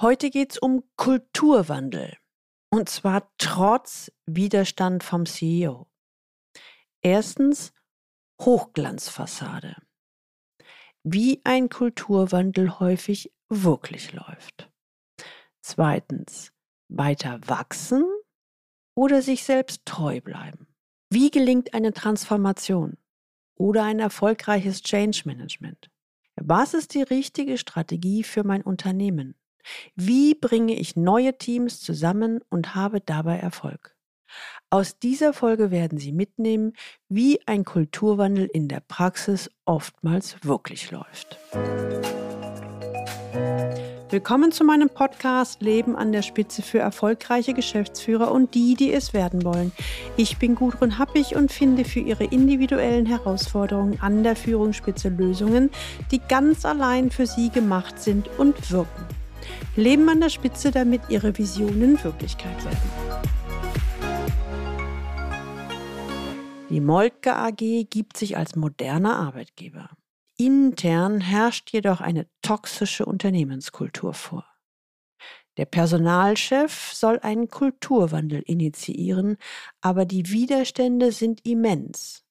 Heute geht es um Kulturwandel. Und zwar trotz Widerstand vom CEO. Erstens Hochglanzfassade. Wie ein Kulturwandel häufig wirklich läuft. Zweitens weiter wachsen oder sich selbst treu bleiben. Wie gelingt eine Transformation oder ein erfolgreiches Change Management? Was ist die richtige Strategie für mein Unternehmen? Wie bringe ich neue Teams zusammen und habe dabei Erfolg? Aus dieser Folge werden Sie mitnehmen, wie ein Kulturwandel in der Praxis oftmals wirklich läuft. Willkommen zu meinem Podcast Leben an der Spitze für erfolgreiche Geschäftsführer und die, die es werden wollen. Ich bin Gudrun Happig und finde für Ihre individuellen Herausforderungen an der Führungsspitze Lösungen, die ganz allein für Sie gemacht sind und wirken. Leben an der Spitze, damit Ihre Visionen Wirklichkeit werden. Die Moltke AG gibt sich als moderner Arbeitgeber. Intern herrscht jedoch eine toxische Unternehmenskultur vor. Der Personalchef soll einen Kulturwandel initiieren, aber die Widerstände sind immens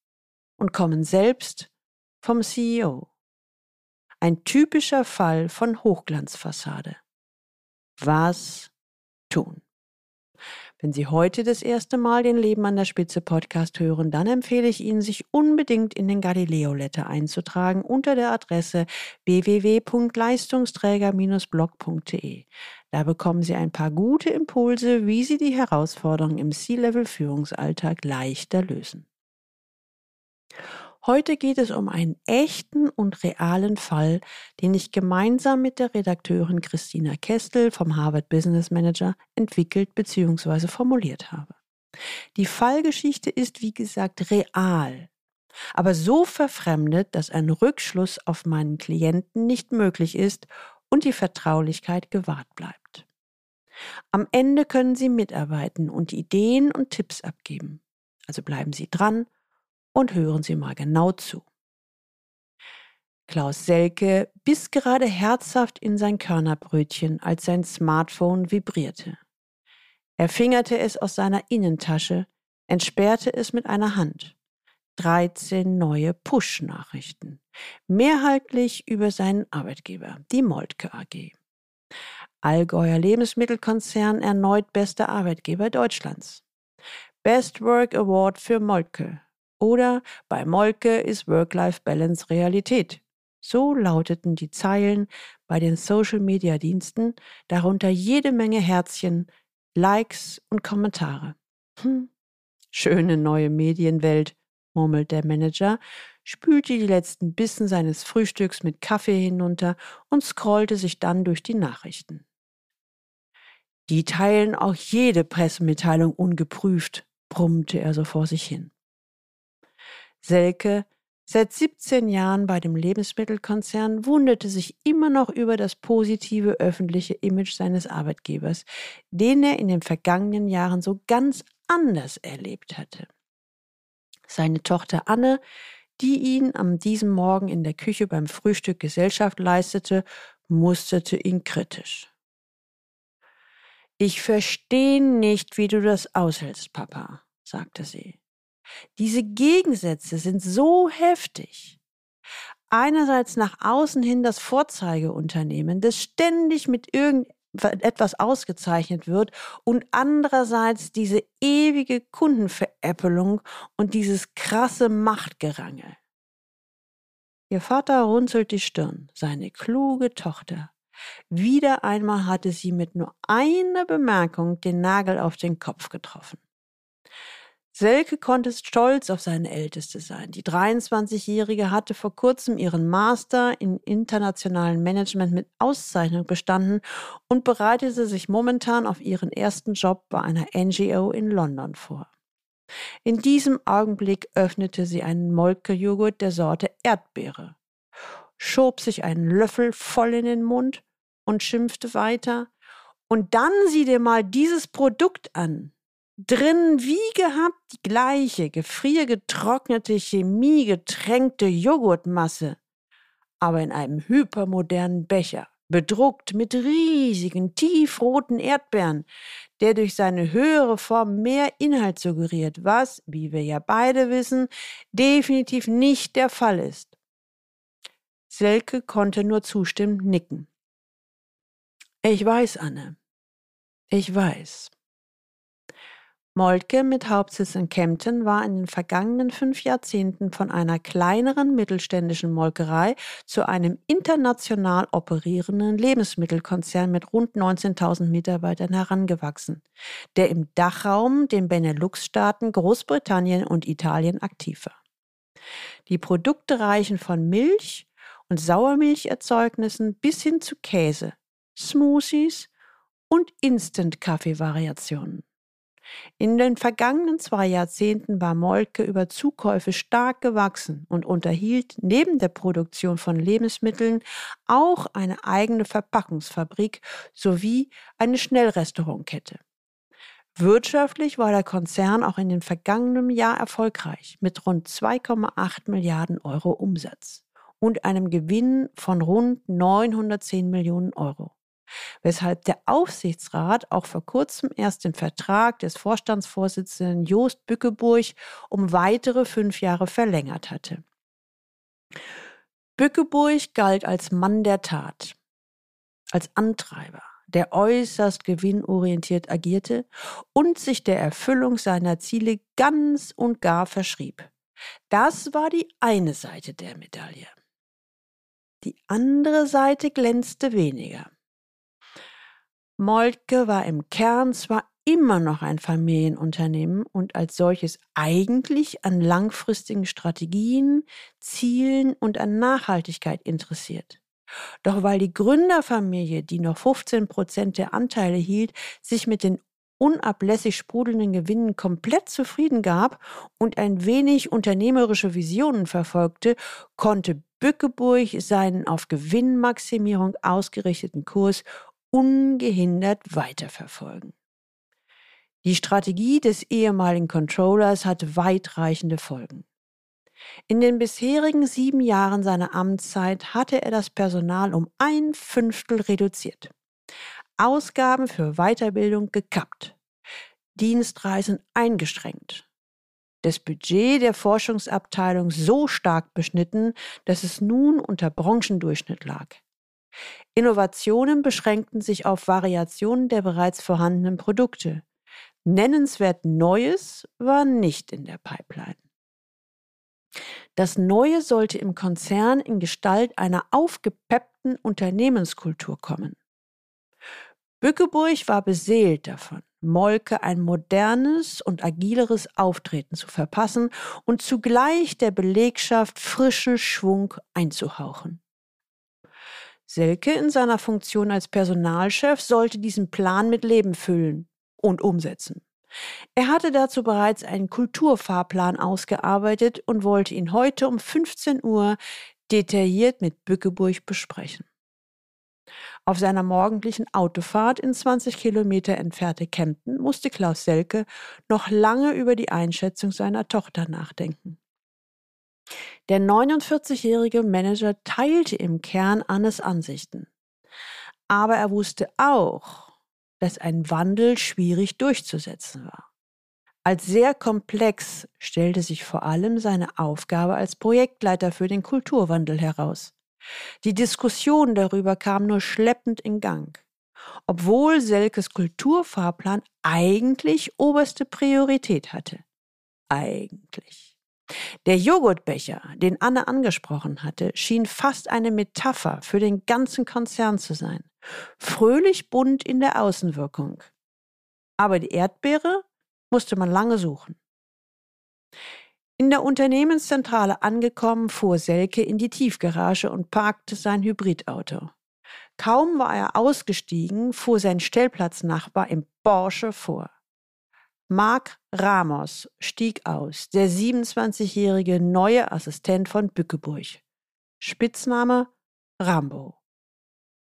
und kommen selbst vom CEO. Ein typischer Fall von Hochglanzfassade. Was tun? Wenn Sie heute das erste Mal den Leben an der Spitze Podcast hören, dann empfehle ich Ihnen, sich unbedingt in den Galileo Letter einzutragen unter der Adresse www.leistungsträger-blog.de. Da bekommen Sie ein paar gute Impulse, wie Sie die Herausforderungen im C-Level Führungsalltag leichter lösen. Heute geht es um einen echten und realen Fall, den ich gemeinsam mit der Redakteurin Christina Kestel vom Harvard Business Manager entwickelt bzw. formuliert habe. Die Fallgeschichte ist, wie gesagt, real, aber so verfremdet, dass ein Rückschluss auf meinen Klienten nicht möglich ist und die Vertraulichkeit gewahrt bleibt. Am Ende können Sie mitarbeiten und Ideen und Tipps abgeben. Also bleiben Sie dran und hören Sie mal genau zu. Klaus Selke biss gerade herzhaft in sein Körnerbrötchen, als sein Smartphone vibrierte. Er fingerte es aus seiner Innentasche, entsperrte es mit einer Hand. 13 neue Push-Nachrichten. Mehrheitlich über seinen Arbeitgeber, die Moltke AG. Allgäuer Lebensmittelkonzern erneut bester Arbeitgeber Deutschlands. Best Work Award für Moltke. Oder bei Molke ist Work-Life-Balance Realität. So lauteten die Zeilen bei den Social-Media-Diensten, darunter jede Menge Herzchen, Likes und Kommentare. Hm. Schöne neue Medienwelt, murmelt der Manager, spülte die letzten Bissen seines Frühstücks mit Kaffee hinunter und scrollte sich dann durch die Nachrichten. Die teilen auch jede Pressemitteilung ungeprüft, brummte er so vor sich hin. Selke, seit 17 Jahren bei dem Lebensmittelkonzern, wunderte sich immer noch über das positive öffentliche Image seines Arbeitgebers, den er in den vergangenen Jahren so ganz anders erlebt hatte. Seine Tochter Anne, die ihn am diesem Morgen in der Küche beim Frühstück Gesellschaft leistete, musterte ihn kritisch. Ich verstehe nicht, wie du das aushältst, Papa, sagte sie. Diese Gegensätze sind so heftig. Einerseits nach außen hin das Vorzeigeunternehmen, das ständig mit irgendetwas ausgezeichnet wird und andererseits diese ewige Kundenveräppelung und dieses krasse Machtgerangel. Ihr Vater runzelt die Stirn, seine kluge Tochter. Wieder einmal hatte sie mit nur einer Bemerkung den Nagel auf den Kopf getroffen. Selke konnte stolz auf seine Älteste sein. Die 23-Jährige hatte vor kurzem ihren Master in internationalen Management mit Auszeichnung bestanden und bereitete sich momentan auf ihren ersten Job bei einer NGO in London vor. In diesem Augenblick öffnete sie einen Molke-Joghurt der Sorte Erdbeere, schob sich einen Löffel voll in den Mund und schimpfte weiter. Und dann sieh dir mal dieses Produkt an. Drin wie gehabt die gleiche gefriergetrocknete, chemiegetränkte Joghurtmasse, aber in einem hypermodernen Becher. bedruckt mit riesigen, tiefroten Erdbeeren, der durch seine höhere Form mehr Inhalt suggeriert, was, wie wir ja beide wissen, definitiv nicht der Fall ist. Selke konnte nur zustimmend nicken. Ich weiß, Anne. Ich weiß. Moltke mit Hauptsitz in Kempten war in den vergangenen fünf Jahrzehnten von einer kleineren mittelständischen Molkerei zu einem international operierenden Lebensmittelkonzern mit rund 19.000 Mitarbeitern herangewachsen, der im Dachraum, den Benelux-Staaten, Großbritannien und Italien aktiv war. Die Produkte reichen von Milch und Sauermilcherzeugnissen bis hin zu Käse, Smoothies und Instant-Kaffee-Variationen. In den vergangenen zwei Jahrzehnten war Moltke über Zukäufe stark gewachsen und unterhielt neben der Produktion von Lebensmitteln auch eine eigene Verpackungsfabrik sowie eine Schnellrestaurantkette. Wirtschaftlich war der Konzern auch in den vergangenen Jahr erfolgreich mit rund 2,8 Milliarden Euro Umsatz und einem Gewinn von rund 910 Millionen Euro weshalb der Aufsichtsrat auch vor kurzem erst den Vertrag des Vorstandsvorsitzenden Jost Bückeburg um weitere fünf Jahre verlängert hatte. Bückeburg galt als Mann der Tat, als Antreiber, der äußerst gewinnorientiert agierte und sich der Erfüllung seiner Ziele ganz und gar verschrieb. Das war die eine Seite der Medaille. Die andere Seite glänzte weniger. Moltke war im Kern zwar immer noch ein Familienunternehmen und als solches eigentlich an langfristigen Strategien, Zielen und an Nachhaltigkeit interessiert. Doch weil die Gründerfamilie, die noch 15 Prozent der Anteile hielt, sich mit den unablässig sprudelnden Gewinnen komplett zufrieden gab und ein wenig unternehmerische Visionen verfolgte, konnte Bückeburg seinen auf Gewinnmaximierung ausgerichteten Kurs ungehindert weiterverfolgen. Die Strategie des ehemaligen Controllers hat weitreichende Folgen. In den bisherigen sieben Jahren seiner Amtszeit hatte er das Personal um ein Fünftel reduziert, Ausgaben für Weiterbildung gekappt, Dienstreisen eingeschränkt, das Budget der Forschungsabteilung so stark beschnitten, dass es nun unter Branchendurchschnitt lag. Innovationen beschränkten sich auf Variationen der bereits vorhandenen Produkte. Nennenswert Neues war nicht in der Pipeline. Das Neue sollte im Konzern in Gestalt einer aufgepeppten Unternehmenskultur kommen. Bückeburg war beseelt davon, Molke ein modernes und agileres Auftreten zu verpassen und zugleich der Belegschaft frischen Schwung einzuhauchen. Selke in seiner Funktion als Personalchef sollte diesen Plan mit Leben füllen und umsetzen. Er hatte dazu bereits einen Kulturfahrplan ausgearbeitet und wollte ihn heute um 15 Uhr detailliert mit Bückeburg besprechen. Auf seiner morgendlichen Autofahrt in 20 Kilometer entfernte Kempten musste Klaus Selke noch lange über die Einschätzung seiner Tochter nachdenken. Der 49-jährige Manager teilte im Kern Annes Ansichten. Aber er wusste auch, dass ein Wandel schwierig durchzusetzen war. Als sehr komplex stellte sich vor allem seine Aufgabe als Projektleiter für den Kulturwandel heraus. Die Diskussion darüber kam nur schleppend in Gang, obwohl Selkes Kulturfahrplan eigentlich oberste Priorität hatte. Eigentlich. Der Joghurtbecher, den Anne angesprochen hatte, schien fast eine Metapher für den ganzen Konzern zu sein. Fröhlich bunt in der Außenwirkung. Aber die Erdbeere musste man lange suchen. In der Unternehmenszentrale angekommen, fuhr Selke in die Tiefgarage und parkte sein Hybridauto. Kaum war er ausgestiegen, fuhr sein Stellplatznachbar im Porsche vor. Marc Ramos stieg aus, der 27-jährige neue Assistent von Bückeburg. Spitzname Rambo.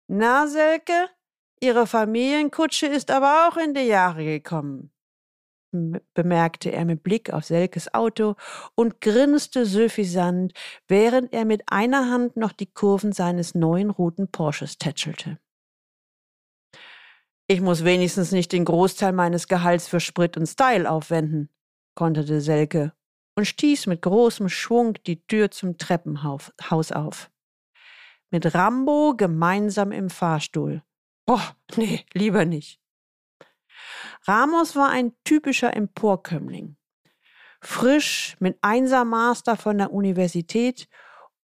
Na, Selke, Ihre Familienkutsche ist aber auch in die Jahre gekommen. bemerkte er mit Blick auf Selkes Auto und grinste suffisant, während er mit einer Hand noch die Kurven seines neuen roten Porsches tätschelte. Ich muss wenigstens nicht den Großteil meines Gehalts für Sprit und Style aufwenden, konterte Selke und stieß mit großem Schwung die Tür zum Treppenhaus auf. Mit Rambo gemeinsam im Fahrstuhl. Boah, nee, lieber nicht. Ramos war ein typischer Emporkömmling. Frisch, mit Einsermaster von der Universität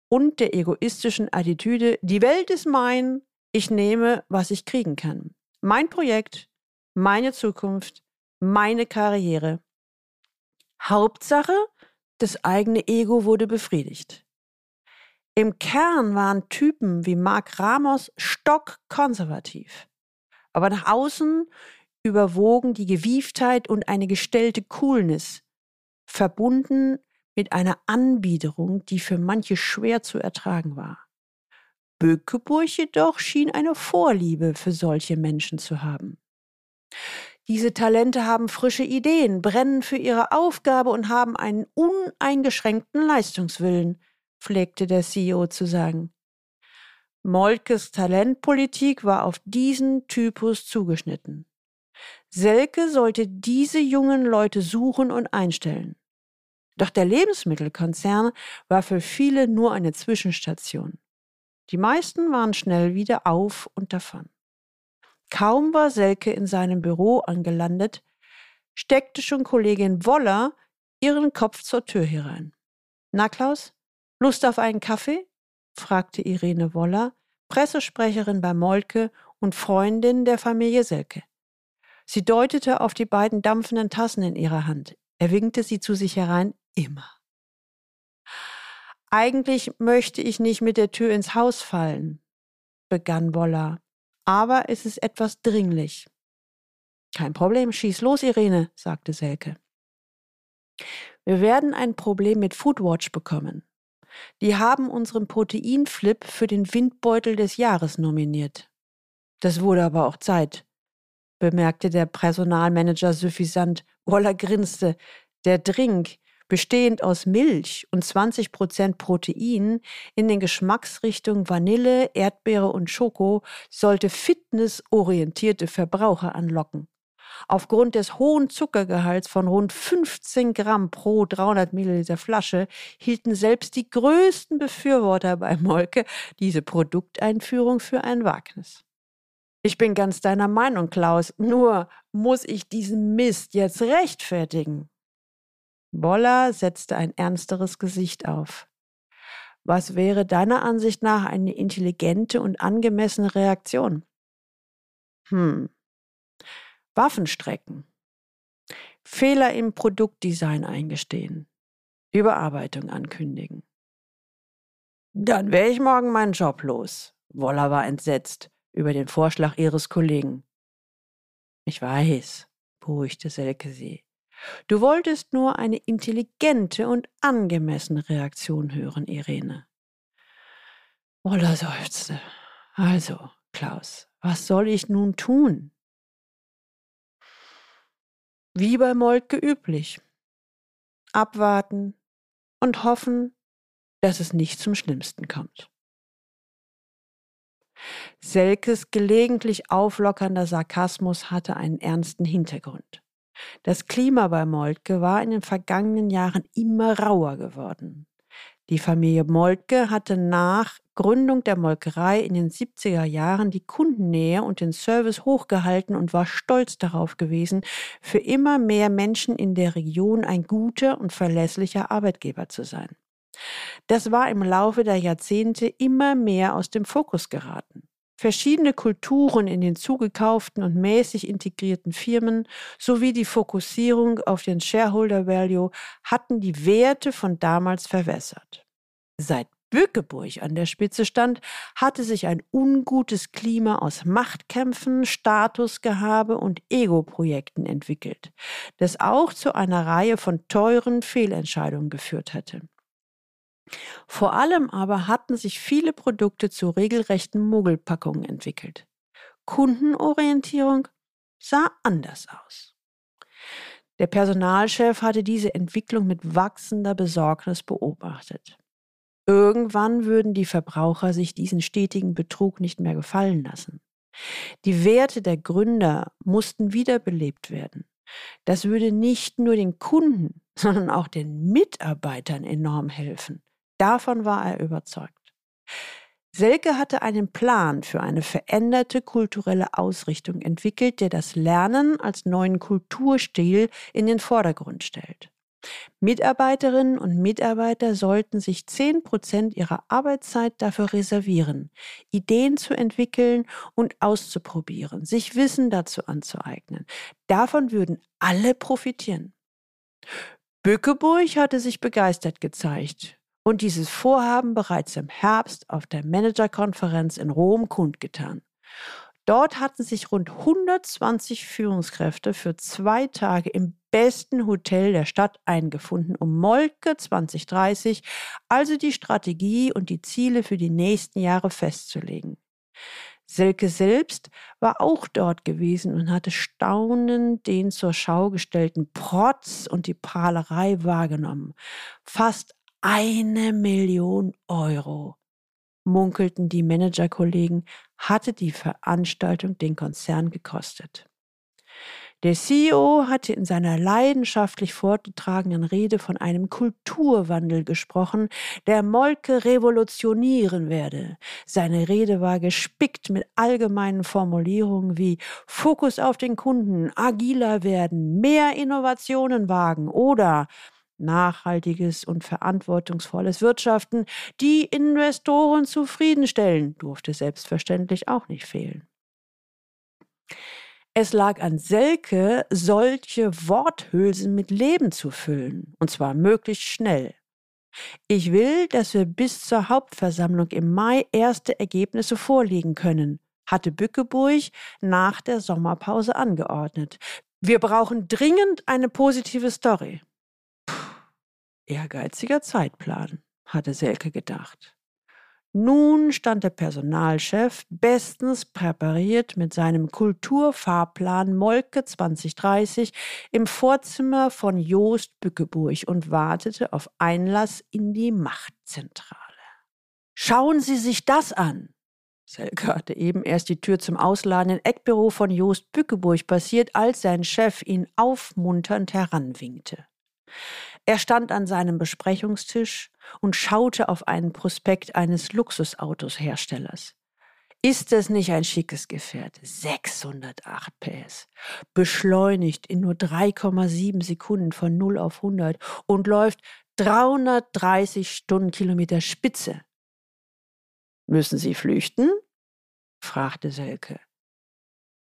und der egoistischen Attitüde, die Welt ist mein, ich nehme, was ich kriegen kann. Mein Projekt, meine Zukunft, meine Karriere. Hauptsache, das eigene Ego wurde befriedigt. Im Kern waren Typen wie Mark Ramos stockkonservativ. Aber nach außen überwogen die Gewieftheit und eine gestellte Coolness, verbunden mit einer Anbiederung, die für manche schwer zu ertragen war. Böckeburg jedoch schien eine Vorliebe für solche Menschen zu haben. Diese Talente haben frische Ideen, brennen für ihre Aufgabe und haben einen uneingeschränkten Leistungswillen, pflegte der CEO zu sagen. Moltkes Talentpolitik war auf diesen Typus zugeschnitten. Selke sollte diese jungen Leute suchen und einstellen. Doch der Lebensmittelkonzern war für viele nur eine Zwischenstation. Die meisten waren schnell wieder auf und davon. Kaum war Selke in seinem Büro angelandet, steckte schon Kollegin Woller ihren Kopf zur Tür herein. Na, Klaus, Lust auf einen Kaffee? fragte Irene Woller, Pressesprecherin bei Molke und Freundin der Familie Selke. Sie deutete auf die beiden dampfenden Tassen in ihrer Hand. Er winkte sie zu sich herein, immer. Eigentlich möchte ich nicht mit der Tür ins Haus fallen, begann Woller, aber es ist etwas dringlich. Kein Problem, schieß los, Irene, sagte Selke. Wir werden ein Problem mit Foodwatch bekommen. Die haben unseren Proteinflip für den Windbeutel des Jahres nominiert. Das wurde aber auch Zeit bemerkte der Personalmanager suffisant. Waller grinste. Der Drink, bestehend aus Milch und 20 Prozent Protein in den Geschmacksrichtungen Vanille, Erdbeere und Schoko, sollte fitnessorientierte Verbraucher anlocken. Aufgrund des hohen Zuckergehalts von rund 15 Gramm pro 300 Milliliter Flasche hielten selbst die größten Befürworter bei Molke diese Produkteinführung für ein Wagnis. Ich bin ganz deiner Meinung, Klaus. Nur muss ich diesen Mist jetzt rechtfertigen. Boller setzte ein ernsteres Gesicht auf. Was wäre deiner Ansicht nach eine intelligente und angemessene Reaktion? Hm. Waffenstrecken. Fehler im Produktdesign eingestehen. Überarbeitung ankündigen. Dann wäre ich morgen meinen Job los. Woller war entsetzt über den Vorschlag ihres Kollegen. Ich weiß, beruhigte Selke sie. Du wolltest nur eine intelligente und angemessene Reaktion hören, Irene. Woller seufzte. Also, Klaus, was soll ich nun tun? Wie bei Moltke üblich. Abwarten und hoffen, dass es nicht zum Schlimmsten kommt. Selkes gelegentlich auflockernder Sarkasmus hatte einen ernsten Hintergrund. Das Klima bei Moltke war in den vergangenen Jahren immer rauer geworden. Die Familie Moltke hatte nach Gründung der Molkerei in den 70er Jahren die Kundennähe und den Service hochgehalten und war stolz darauf gewesen, für immer mehr Menschen in der Region ein guter und verlässlicher Arbeitgeber zu sein. Das war im Laufe der Jahrzehnte immer mehr aus dem Fokus geraten. Verschiedene Kulturen in den zugekauften und mäßig integrierten Firmen sowie die Fokussierung auf den Shareholder Value hatten die Werte von damals verwässert. Seit Bückeburg an der Spitze stand, hatte sich ein ungutes Klima aus Machtkämpfen, Statusgehabe und Ego-Projekten entwickelt, das auch zu einer Reihe von teuren Fehlentscheidungen geführt hatte. Vor allem aber hatten sich viele Produkte zu regelrechten Mogelpackungen entwickelt. Kundenorientierung sah anders aus. Der Personalchef hatte diese Entwicklung mit wachsender Besorgnis beobachtet. Irgendwann würden die Verbraucher sich diesen stetigen Betrug nicht mehr gefallen lassen. Die Werte der Gründer mussten wiederbelebt werden. Das würde nicht nur den Kunden, sondern auch den Mitarbeitern enorm helfen. Davon war er überzeugt. Selke hatte einen Plan für eine veränderte kulturelle Ausrichtung entwickelt, der das Lernen als neuen Kulturstil in den Vordergrund stellt. Mitarbeiterinnen und Mitarbeiter sollten sich 10 Prozent ihrer Arbeitszeit dafür reservieren, Ideen zu entwickeln und auszuprobieren, sich Wissen dazu anzueignen. Davon würden alle profitieren. Bückeburg hatte sich begeistert gezeigt und dieses Vorhaben bereits im Herbst auf der Managerkonferenz in Rom kundgetan. Dort hatten sich rund 120 Führungskräfte für zwei Tage im besten Hotel der Stadt eingefunden, um Molke 2030, also die Strategie und die Ziele für die nächsten Jahre festzulegen. Silke selbst war auch dort gewesen und hatte staunend den zur Schau gestellten Protz und die Prahlerei wahrgenommen. Fast eine Million Euro, munkelten die Managerkollegen, hatte die Veranstaltung den Konzern gekostet. Der CEO hatte in seiner leidenschaftlich vorgetragenen Rede von einem Kulturwandel gesprochen, der Molke revolutionieren werde. Seine Rede war gespickt mit allgemeinen Formulierungen wie Fokus auf den Kunden, agiler werden, mehr Innovationen wagen oder nachhaltiges und verantwortungsvolles Wirtschaften, die Investoren zufriedenstellen, durfte selbstverständlich auch nicht fehlen. Es lag an Selke, solche Worthülsen mit Leben zu füllen, und zwar möglichst schnell. Ich will, dass wir bis zur Hauptversammlung im Mai erste Ergebnisse vorlegen können, hatte Bückeburg nach der Sommerpause angeordnet. Wir brauchen dringend eine positive Story. Ehrgeiziger Zeitplan, hatte Selke gedacht. Nun stand der Personalchef bestens präpariert mit seinem Kulturfahrplan Molke 2030 im Vorzimmer von Joost Bückeburg und wartete auf Einlass in die Machtzentrale. Schauen Sie sich das an! Selke hatte eben erst die Tür zum ausladenden Eckbüro von Joost Bückeburg passiert, als sein Chef ihn aufmunternd heranwinkte. Er stand an seinem Besprechungstisch und schaute auf einen Prospekt eines Luxusautos-Herstellers. Ist es nicht ein schickes Gefährt? 608 PS. Beschleunigt in nur 3,7 Sekunden von 0 auf 100 und läuft 330 Stundenkilometer Spitze. Müssen Sie flüchten? fragte Selke.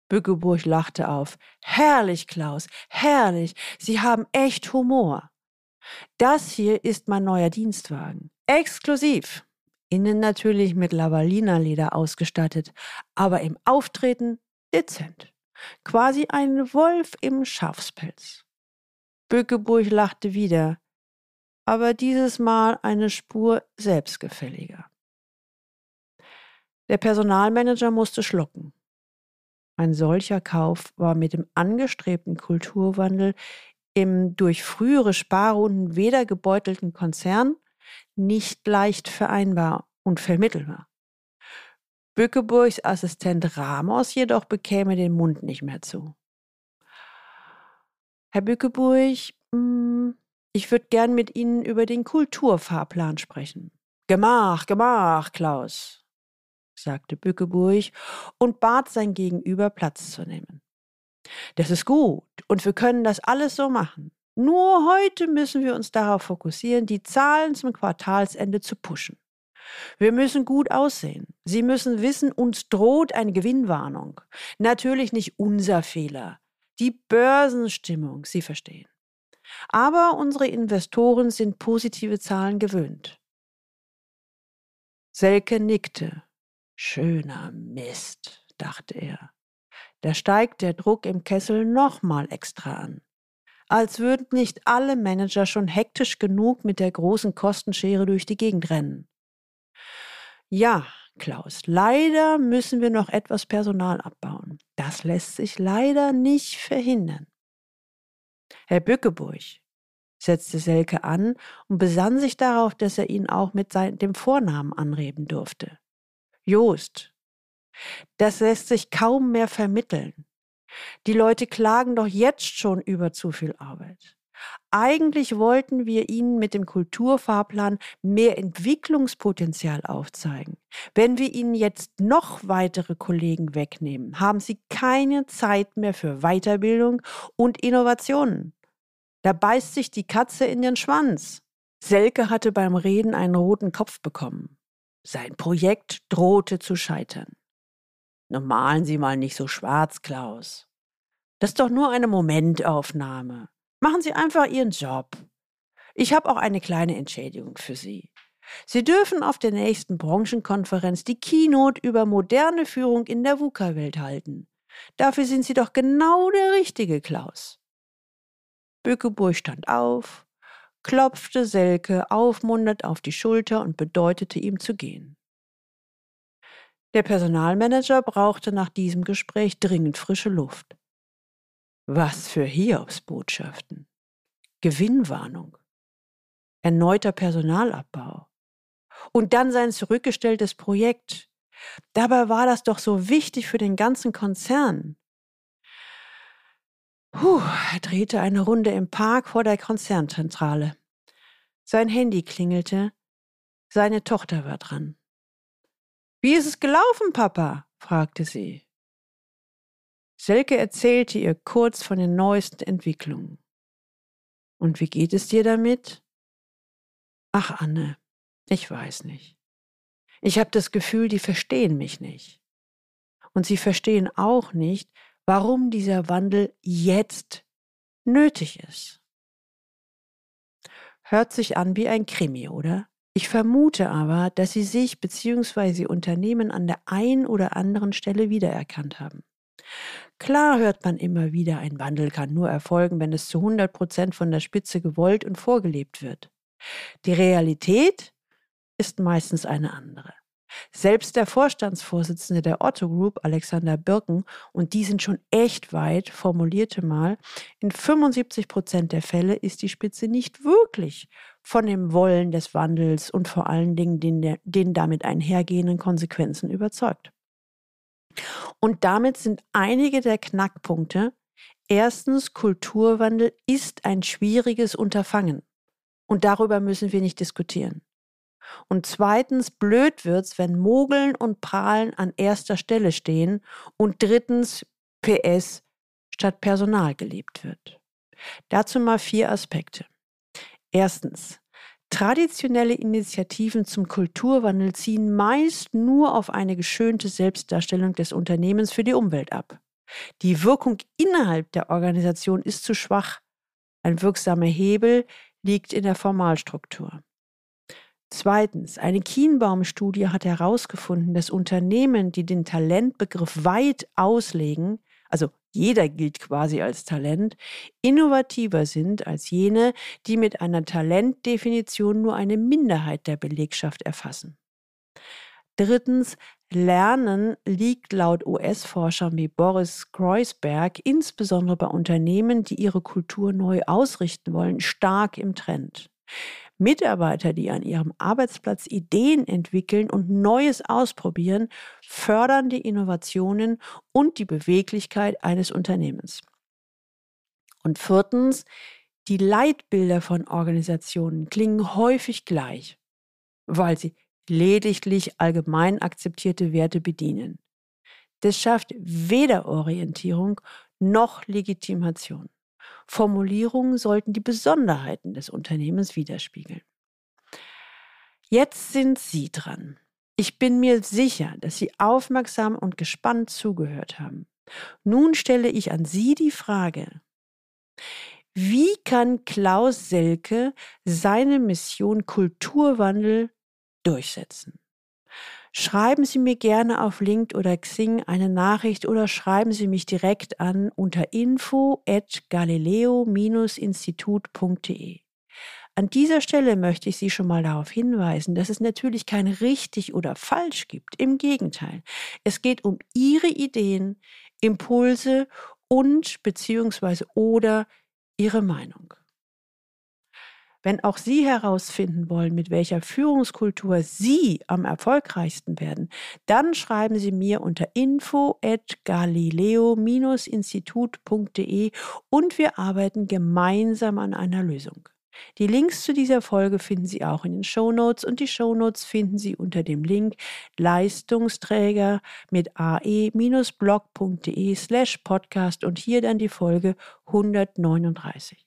Bückeburg lachte auf. Herrlich, Klaus, herrlich. Sie haben echt Humor. Das hier ist mein neuer Dienstwagen. Exklusiv. Innen natürlich mit Lavalina-Leder ausgestattet, aber im Auftreten dezent. Quasi ein Wolf im Schafspelz. Bückeburg lachte wieder, aber dieses Mal eine Spur selbstgefälliger. Der Personalmanager musste schlucken. Ein solcher Kauf war mit dem angestrebten Kulturwandel im durch frühere Sparrunden weder gebeutelten Konzern nicht leicht vereinbar und vermittelbar. Bückeburgs Assistent Ramos jedoch bekäme den Mund nicht mehr zu. Herr Bückeburg, hm, ich würde gern mit Ihnen über den Kulturfahrplan sprechen. Gemach, gemach, Klaus, sagte Bückeburg und bat sein Gegenüber Platz zu nehmen. Das ist gut und wir können das alles so machen. Nur heute müssen wir uns darauf fokussieren, die Zahlen zum Quartalsende zu pushen. Wir müssen gut aussehen. Sie müssen wissen, uns droht eine Gewinnwarnung. Natürlich nicht unser Fehler. Die Börsenstimmung, Sie verstehen. Aber unsere Investoren sind positive Zahlen gewöhnt. Selke nickte. Schöner Mist, dachte er. Da steigt der Druck im Kessel nochmal extra an. Als würden nicht alle Manager schon hektisch genug mit der großen Kostenschere durch die Gegend rennen. Ja, Klaus, leider müssen wir noch etwas Personal abbauen. Das lässt sich leider nicht verhindern. Herr Bückeburg, setzte Selke an und besann sich darauf, dass er ihn auch mit sein, dem Vornamen anreden durfte. Jost. Das lässt sich kaum mehr vermitteln. Die Leute klagen doch jetzt schon über zu viel Arbeit. Eigentlich wollten wir Ihnen mit dem Kulturfahrplan mehr Entwicklungspotenzial aufzeigen. Wenn wir Ihnen jetzt noch weitere Kollegen wegnehmen, haben Sie keine Zeit mehr für Weiterbildung und Innovationen. Da beißt sich die Katze in den Schwanz. Selke hatte beim Reden einen roten Kopf bekommen. Sein Projekt drohte zu scheitern. Nun malen Sie mal nicht so schwarz, Klaus. Das ist doch nur eine Momentaufnahme. Machen Sie einfach Ihren Job. Ich habe auch eine kleine Entschädigung für Sie. Sie dürfen auf der nächsten Branchenkonferenz die Keynote über moderne Führung in der VUCA-Welt halten. Dafür sind Sie doch genau der Richtige, Klaus. Bückeburg stand auf, klopfte Selke aufmunternd auf die Schulter und bedeutete ihm zu gehen. Der Personalmanager brauchte nach diesem Gespräch dringend frische Luft. Was für Hiobsbotschaften. Gewinnwarnung. Erneuter Personalabbau. Und dann sein zurückgestelltes Projekt. Dabei war das doch so wichtig für den ganzen Konzern. Puh, er drehte eine Runde im Park vor der Konzernzentrale. Sein Handy klingelte. Seine Tochter war dran. Wie ist es gelaufen, Papa? fragte sie. Selke erzählte ihr kurz von den neuesten Entwicklungen. Und wie geht es dir damit? Ach, Anne, ich weiß nicht. Ich habe das Gefühl, die verstehen mich nicht. Und sie verstehen auch nicht, warum dieser Wandel jetzt nötig ist. Hört sich an wie ein Krimi, oder? Ich vermute aber, dass Sie sich bzw. Unternehmen an der einen oder anderen Stelle wiedererkannt haben. Klar hört man immer wieder, ein Wandel kann nur erfolgen, wenn es zu 100 Prozent von der Spitze gewollt und vorgelebt wird. Die Realität ist meistens eine andere. Selbst der Vorstandsvorsitzende der Otto Group, Alexander Birken, und die sind schon echt weit, formulierte mal, in 75 Prozent der Fälle ist die Spitze nicht wirklich von dem Wollen des Wandels und vor allen Dingen den, den damit einhergehenden Konsequenzen überzeugt. Und damit sind einige der Knackpunkte. Erstens, Kulturwandel ist ein schwieriges Unterfangen. Und darüber müssen wir nicht diskutieren. Und zweitens, blöd wird's, wenn Mogeln und Prahlen an erster Stelle stehen. Und drittens, PS, statt Personal gelebt wird. Dazu mal vier Aspekte. Erstens, Traditionelle Initiativen zum Kulturwandel ziehen meist nur auf eine geschönte Selbstdarstellung des Unternehmens für die Umwelt ab. Die Wirkung innerhalb der Organisation ist zu schwach. Ein wirksamer Hebel liegt in der Formalstruktur. Zweitens, eine Kienbaum-Studie hat herausgefunden, dass Unternehmen, die den Talentbegriff weit auslegen, also jeder gilt quasi als Talent, innovativer sind als jene, die mit einer Talentdefinition nur eine Minderheit der Belegschaft erfassen. Drittens, Lernen liegt laut US-Forschern wie Boris Kreuzberg insbesondere bei Unternehmen, die ihre Kultur neu ausrichten wollen, stark im Trend. Mitarbeiter, die an ihrem Arbeitsplatz Ideen entwickeln und Neues ausprobieren, fördern die Innovationen und die Beweglichkeit eines Unternehmens. Und viertens, die Leitbilder von Organisationen klingen häufig gleich, weil sie lediglich allgemein akzeptierte Werte bedienen. Das schafft weder Orientierung noch Legitimation. Formulierungen sollten die Besonderheiten des Unternehmens widerspiegeln. Jetzt sind Sie dran. Ich bin mir sicher, dass Sie aufmerksam und gespannt zugehört haben. Nun stelle ich an Sie die Frage, wie kann Klaus Selke seine Mission Kulturwandel durchsetzen? Schreiben Sie mir gerne auf LinkedIn oder Xing eine Nachricht oder schreiben Sie mich direkt an unter info at galileo-institut.de. An dieser Stelle möchte ich Sie schon mal darauf hinweisen, dass es natürlich kein richtig oder falsch gibt. Im Gegenteil. Es geht um Ihre Ideen, Impulse und beziehungsweise oder Ihre Meinung. Wenn auch Sie herausfinden wollen, mit welcher Führungskultur Sie am erfolgreichsten werden, dann schreiben Sie mir unter info at galileo-institut.de und wir arbeiten gemeinsam an einer Lösung. Die Links zu dieser Folge finden Sie auch in den Show Notes und die Show Notes finden Sie unter dem Link Leistungsträger mit ae-blog.de slash podcast und hier dann die Folge 139.